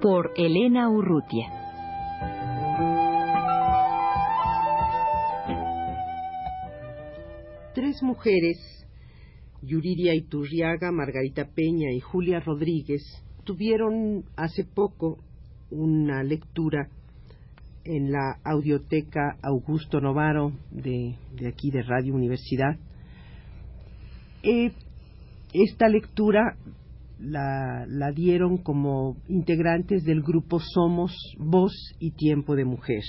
Por Elena Urrutia. Tres mujeres, Yuridia Iturriaga, Margarita Peña y Julia Rodríguez, tuvieron hace poco una lectura en la audioteca Augusto Novaro de, aquí de Radio Universidad. Eh, esta lectura la, la, dieron como integrantes del grupo Somos Voz y Tiempo de Mujer.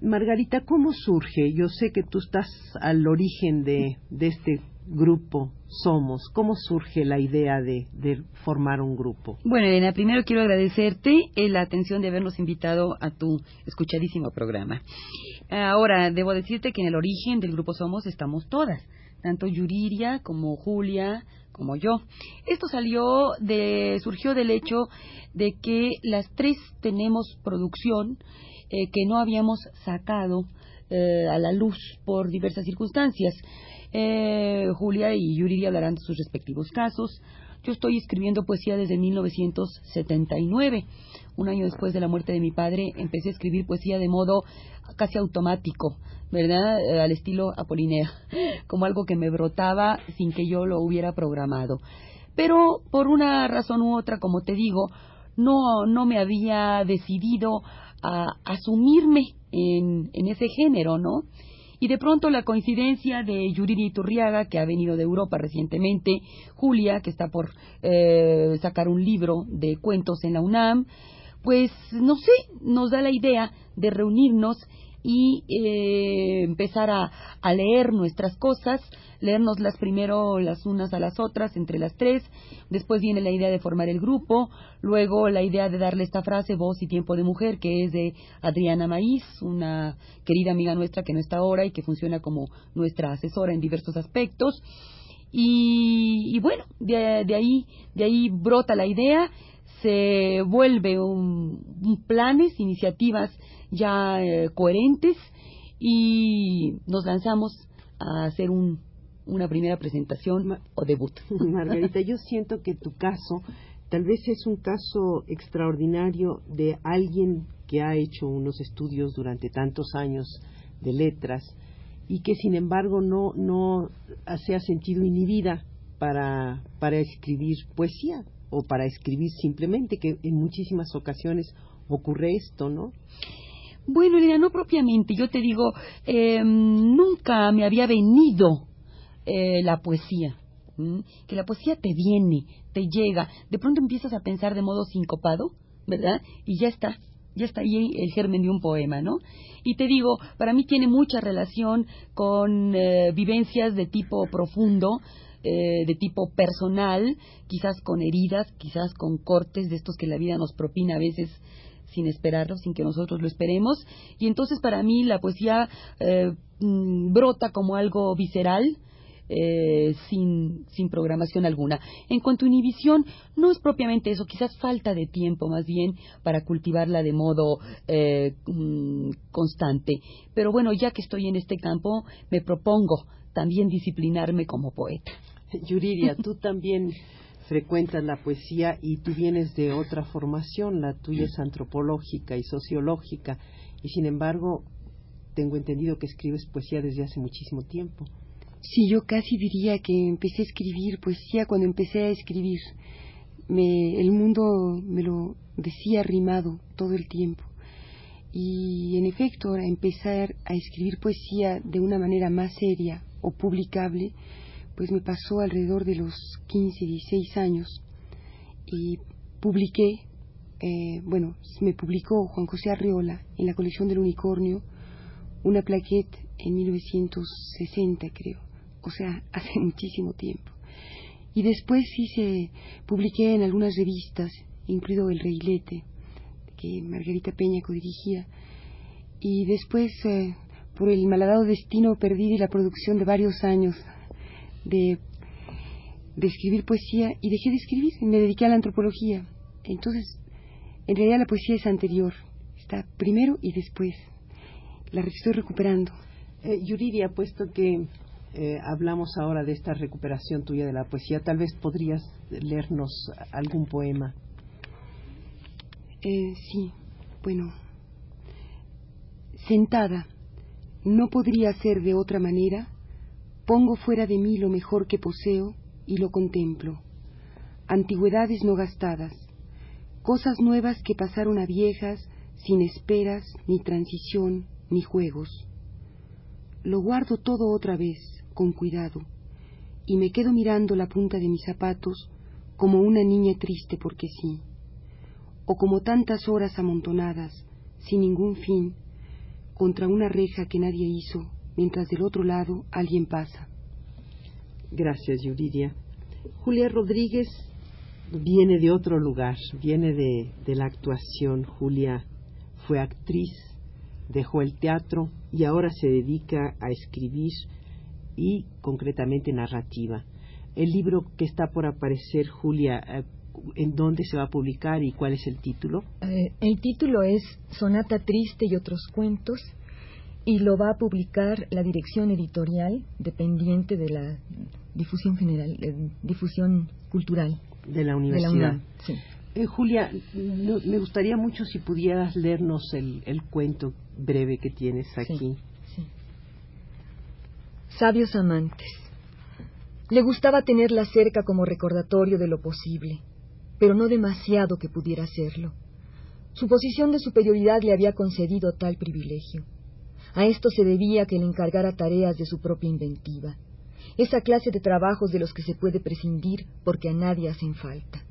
Margarita, ¿cómo surge? Yo sé que tú estás al origen de, de este grupo somos? ¿Cómo surge la idea de, de, formar un grupo? Bueno, Elena, primero quiero agradecerte la atención de habernos invitado a tu escuchadísimo programa. Ahora, debo decirte que en el origen del grupo Somos estamos todas, tanto Yuriria como Julia, como yo. Esto salió de, surgió del hecho de que las tres tenemos producción eh, que no habíamos sacado eh, a la luz por diversas circunstancias. Eh, Julia y Yuri hablarán de sus respectivos casos. Yo estoy escribiendo poesía desde 1979. Un año después de la muerte de mi padre, empecé a escribir poesía de modo casi automático, ¿verdad? Eh, al estilo Apolinea, como algo que me brotaba sin que yo lo hubiera programado. Pero por una razón u otra, como te digo, no, no me había decidido a asumirme en, en ese género, ¿no? Y de pronto la coincidencia de Yuridia Iturriaga, que ha venido de Europa recientemente, Julia, que está por eh, sacar un libro de cuentos en la UNAM, pues no sé, nos da la idea de reunirnos y eh, empezar a, a, leer nuestras cosas, leérnoslas primero las unas a las otras, entre las tres, después viene la idea de formar el grupo, luego la idea de darle esta frase, voz y tiempo de mujer, que es de Adriana Maíz, una querida amiga nuestra que no está ahora y que funciona como nuestra asesora en diversos aspectos. Y, y bueno, de, de, ahí, de ahí brota la idea, se vuelve un, un planes, iniciativas ya eh, coherentes y nos lanzamos a hacer un, una primera presentación o debut. Margarita, yo siento que tu caso tal vez es un caso extraordinario de alguien que ha hecho unos estudios durante tantos años de letras y que sin embargo no, no se ha sentido inhibida para, para escribir poesía o para escribir simplemente, que en muchísimas ocasiones ocurre esto, ¿no? Bueno, Elena, no propiamente. Yo te digo, eh, nunca me había venido eh, la poesía. Que la poesía te viene, te llega. De pronto empiezas a pensar de modo sincopado, ¿verdad? Y ya está, ya está ahí el germen de un poema, ¿no? Y te digo, para mí tiene mucha relación con eh, vivencias de tipo profundo, eh, de tipo personal, quizás con heridas, quizás con cortes de estos que la vida nos propina a veces sin esperarlo, sin que nosotros lo esperemos. Y entonces para mí la poesía eh, brota como algo visceral, eh, sin, sin programación alguna. En cuanto a inhibición, no es propiamente eso, quizás falta de tiempo más bien para cultivarla de modo eh, constante. Pero bueno, ya que estoy en este campo, me propongo también disciplinarme como poeta. Yuridia, tú también frecuentas la poesía y tú vienes de otra formación, la tuya es antropológica y sociológica, y sin embargo tengo entendido que escribes poesía desde hace muchísimo tiempo. Sí, yo casi diría que empecé a escribir poesía cuando empecé a escribir. Me, el mundo me lo decía rimado todo el tiempo. Y en efecto, ahora empezar a escribir poesía de una manera más seria o publicable, pues me pasó alrededor de los 15, 16 años y publiqué, eh, bueno, me publicó Juan José Arreola en la colección del unicornio una plaquette en 1960 creo, o sea, hace muchísimo tiempo. Y después se publiqué en algunas revistas, incluido El Reilete, que Margarita Peña codirigía. Y después, eh, por el malhadado destino, perdí la producción de varios años de, de escribir poesía y dejé de escribir. Me dediqué a la antropología. Entonces, en realidad la poesía es anterior. Está primero y después. La estoy recuperando. Eh, Yuridia, puesto que eh, hablamos ahora de esta recuperación tuya de la poesía, tal vez podrías leernos algún poema. Eh, sí, bueno. Sentada, no podría ser de otra manera, pongo fuera de mí lo mejor que poseo y lo contemplo. Antigüedades no gastadas, cosas nuevas que pasaron a viejas sin esperas, ni transición, ni juegos. Lo guardo todo otra vez, con cuidado, y me quedo mirando la punta de mis zapatos como una niña triste porque sí, o como tantas horas amontonadas, sin ningún fin, contra una reja que nadie hizo, mientras del otro lado alguien pasa. Gracias, Yuridia. Julia Rodríguez viene de otro lugar, viene de, de la actuación. Julia fue actriz, dejó el teatro y ahora se dedica a escribir y concretamente narrativa. El libro que está por aparecer, Julia, eh, ¿en dónde se va a publicar y cuál es el título? Eh, el título es Sonata Triste y otros cuentos y lo va a publicar la dirección editorial dependiente de la difusión general, eh, difusión cultural de la universidad. De Julia, me gustaría mucho si pudieras leernos el, el cuento breve que tienes aquí. Sabios amantes. Le gustaba tenerla cerca como recordatorio de lo posible, pero no demasiado que pudiera hacerlo. Su posición de superioridad le había concedido tal privilegio. A esto se debía que le encargara tareas de su propia inventiva, esa clase de trabajos de los que se puede prescindir porque a nadie hacen falta.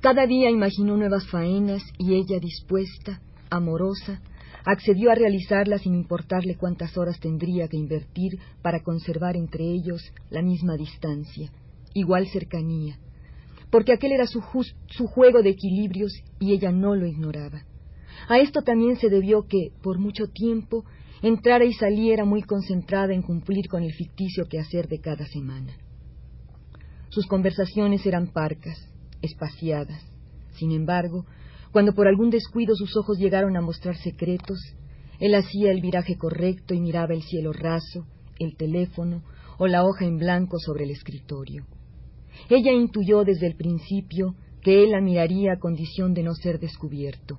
Cada día imaginó nuevas faenas y ella dispuesta, amorosa, accedió a realizarla sin importarle cuántas horas tendría que invertir para conservar entre ellos la misma distancia, igual cercanía, porque aquel era su, juego de equilibrios y ella no lo ignoraba. A esto también se debió que, por mucho tiempo, entrara y saliera muy concentrada en cumplir con el ficticio quehacer de cada semana. Sus conversaciones eran parcas, espaciadas. Sin embargo, cuando por algún descuido sus ojos llegaron a mostrar secretos, él hacía el viraje correcto y miraba el cielo raso, el teléfono o la hoja en blanco sobre el escritorio. Ella intuyó desde el principio que él la miraría a condición de no ser descubierto,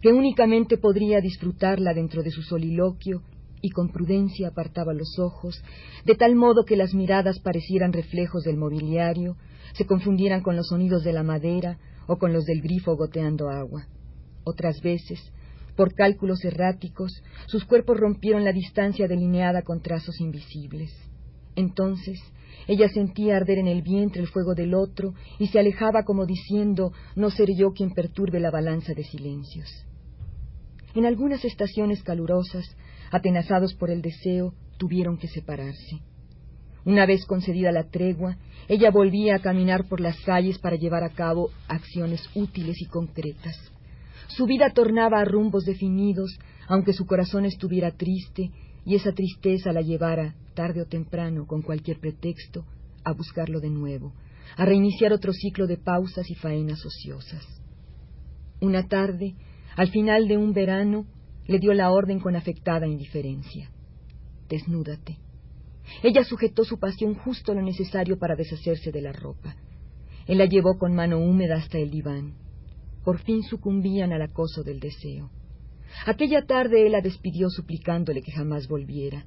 que únicamente podría disfrutarla dentro de su soliloquio y con prudencia apartaba los ojos, de tal modo que las miradas parecieran reflejos del mobiliario, se confundieran con los sonidos de la madera o con los del grifo goteando agua. Otras veces, por cálculos erráticos, sus cuerpos rompieron la distancia delineada con trazos invisibles. Entonces, ella sentía arder en el vientre el fuego del otro y se alejaba como diciendo no ser yo quien perturbe la balanza de silencios. En algunas estaciones calurosas, atenazados por el deseo, tuvieron que separarse. Una vez concedida la tregua, ella volvía a caminar por las calles para llevar a cabo acciones útiles y concretas. Su vida tornaba a rumbos definidos, aunque su corazón estuviera triste, y esa tristeza la llevara, tarde o temprano, con cualquier pretexto, a buscarlo de nuevo, a reiniciar otro ciclo de pausas y faenas ociosas. Una tarde, al final de un verano, le dio la orden con afectada indiferencia. Desnúdate. Ella sujetó su pasión justo lo necesario para deshacerse de la ropa. Él la llevó con mano húmeda hasta el diván. Por fin sucumbían al acoso del deseo. Aquella tarde él la despidió suplicándole que jamás volviera.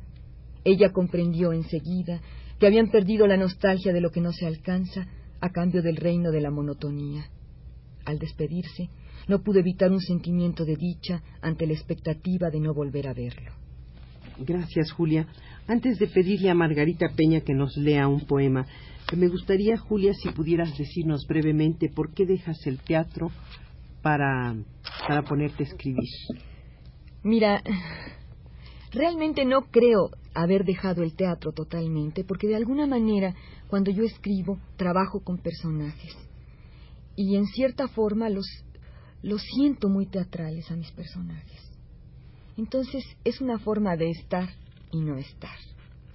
Ella comprendió enseguida que habían perdido la nostalgia de lo que no se alcanza a cambio del reino de la monotonía. Al despedirse, no pudo evitar un sentimiento de dicha ante la expectativa de no volver a verlo. Gracias, Julia. Antes de pedirle a Margarita Peña que nos lea un poema, me gustaría, Julia, si pudieras decirnos brevemente por qué dejas el teatro para, para ponerte a escribir. Mira, realmente no creo haber dejado el teatro totalmente, porque de alguna manera, cuando yo escribo, trabajo con personajes. Y en cierta forma los, los siento muy teatrales a mis personajes. Entonces es una forma de estar y no estar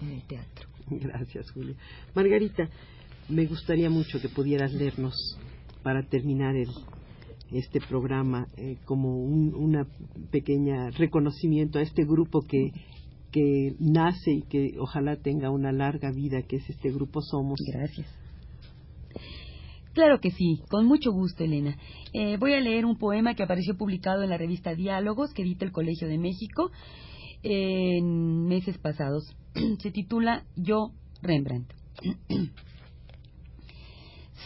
en el teatro. Gracias, Julia. Margarita, me gustaría mucho que pudieras leernos para terminar el, este programa eh, como un una pequeña reconocimiento a este grupo que que nace y que ojalá tenga una larga vida, que es este grupo Somos. Gracias. Claro que sí, con mucho gusto, Elena. Eh, voy a leer un poema que apareció publicado en la revista Diálogos que edita el Colegio de México en meses pasados. Se titula Yo, Rembrandt.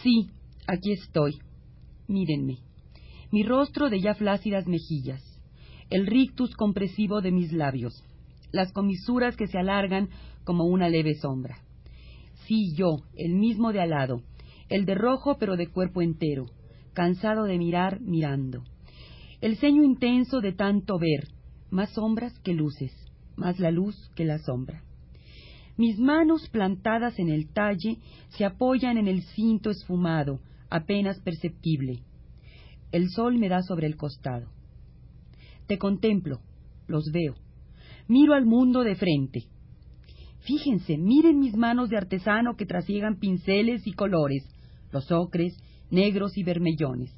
sí, aquí estoy. Mírenme. Mi rostro de ya flácidas mejillas, el rictus compresivo de mis labios, las comisuras que se alargan como una leve sombra. Sí, yo, el mismo de alado, el de rojo pero de cuerpo entero, cansado de mirar mirando. El ceño intenso de tanto ver, más sombras que luces, más la luz que la sombra. Mis manos plantadas en el talle se apoyan en el cinto esfumado, apenas perceptible. El sol me da sobre el costado. Te contemplo, los veo, Miro al mundo de frente. Fíjense, miren mis manos de artesano que trasiegan pinceles y colores, los ocres, negros y vermellones.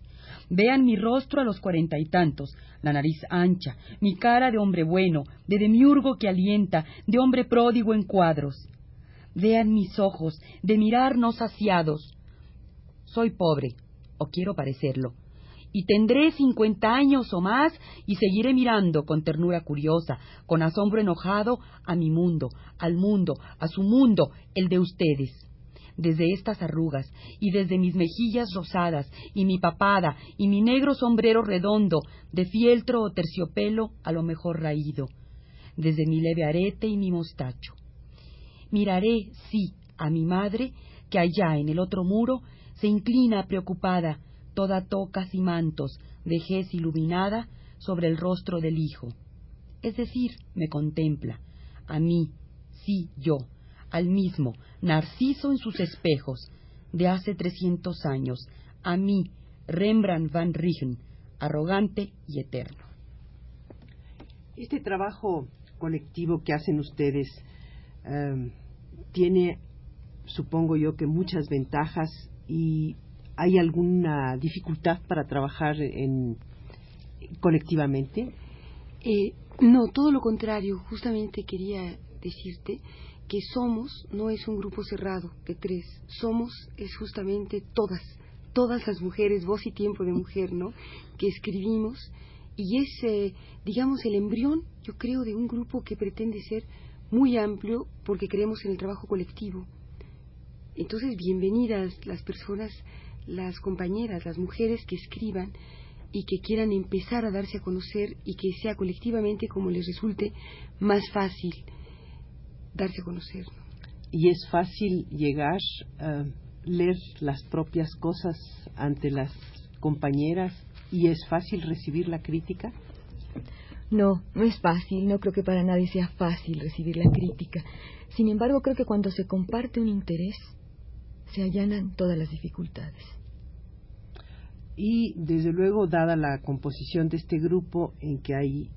Vean mi rostro a los cuarenta y tantos, la nariz ancha, mi cara de hombre bueno, de demiurgo que alienta, de hombre pródigo en cuadros. Vean mis ojos, de mirar no saciados. Soy pobre, o quiero parecerlo, y tendré cincuenta años o más y seguiré mirando con ternura curiosa, con asombro enojado a mi mundo, al mundo, a su mundo, el de ustedes. Desde estas arrugas y desde mis mejillas rosadas y mi papada y mi negro sombrero redondo de fieltro o terciopelo a lo mejor raído, desde mi leve arete y mi mostacho. Miraré, sí, a mi madre que allá en el otro muro se inclina preocupada toda tocas y mantos, vejez iluminada sobre el rostro del Hijo. Es decir, me contempla, a mí, sí, yo, al mismo, Narciso en sus espejos, de hace trescientos años, a mí, Rembrandt van Rijn, arrogante y eterno. Este trabajo colectivo que hacen ustedes eh, tiene, supongo yo, que muchas ventajas y ¿Hay alguna dificultad para trabajar en, colectivamente? Eh, no, todo lo contrario. Justamente quería decirte que Somos no es un grupo cerrado de tres. Somos es justamente todas, todas las mujeres, voz y tiempo de mujer, ¿no? Que escribimos y es, eh, digamos, el embrión, yo creo, de un grupo que pretende ser muy amplio porque creemos en el trabajo colectivo. Entonces, bienvenidas las personas las compañeras, las mujeres que escriban y que quieran empezar a darse a conocer y que sea colectivamente como les resulte más fácil darse a conocer. Y es fácil llegar a leer las propias cosas ante las compañeras y es fácil recibir la crítica. No, no es fácil, no creo que para nadie sea fácil recibir la crítica. Sin embargo, creo que cuando se comparte un interés, se allanan todas las dificultades. Y desde luego, dada la composición de este grupo, en que hay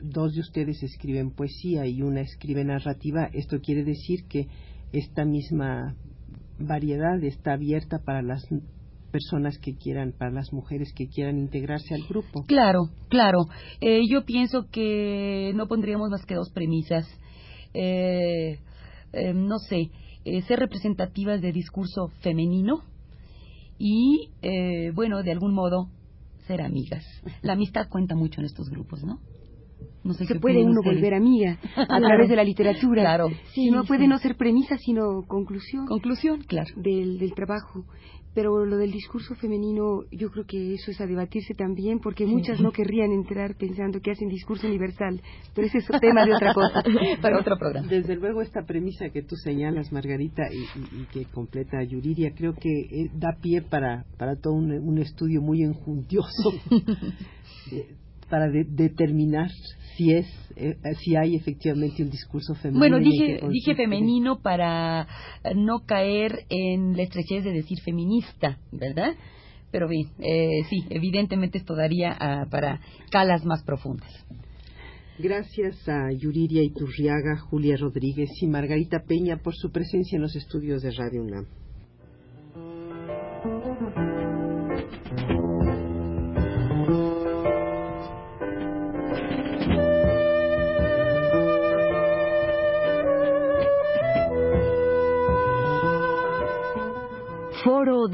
dos de ustedes escriben poesía y una escribe narrativa, esto quiere decir que esta misma variedad está abierta para las personas que quieran, para las mujeres que quieran integrarse al grupo. Claro, claro. Eh, yo pienso que no pondríamos más que dos premisas. Eh, eh, no sé, eh, ser representativas de discurso femenino y, eh, bueno, de algún modo, ser amigas. La amistad cuenta mucho en estos grupos, ¿no? No sé se puede uno volver amiga a través de la literatura. Claro. Sí, no puede no ser premisa, sino conclusión. Conclusión, claro. Del, del trabajo. Pero lo del discurso femenino, yo creo que eso es a debatirse también, porque muchas no querrían entrar pensando que hacen discurso universal. Pero ese es tema de otra cosa, para otro programa. Desde luego, esta premisa que tú señalas, Margarita, y, que completa Yuriria, creo que eh, da pie para, para todo un, estudio muy enjuntioso para determinar si es eh, si hay efectivamente un discurso femenino. Bueno, dije dije femenino para no caer en la estrechez de decir feminista, ¿verdad? pero bien, eh, sí, evidentemente esto daría ah, para calas más profundas. Gracias a Yuriria Iturriaga, Julia Rodríguez y Margarita Peña por su presencia en los estudios de Radio UNAM.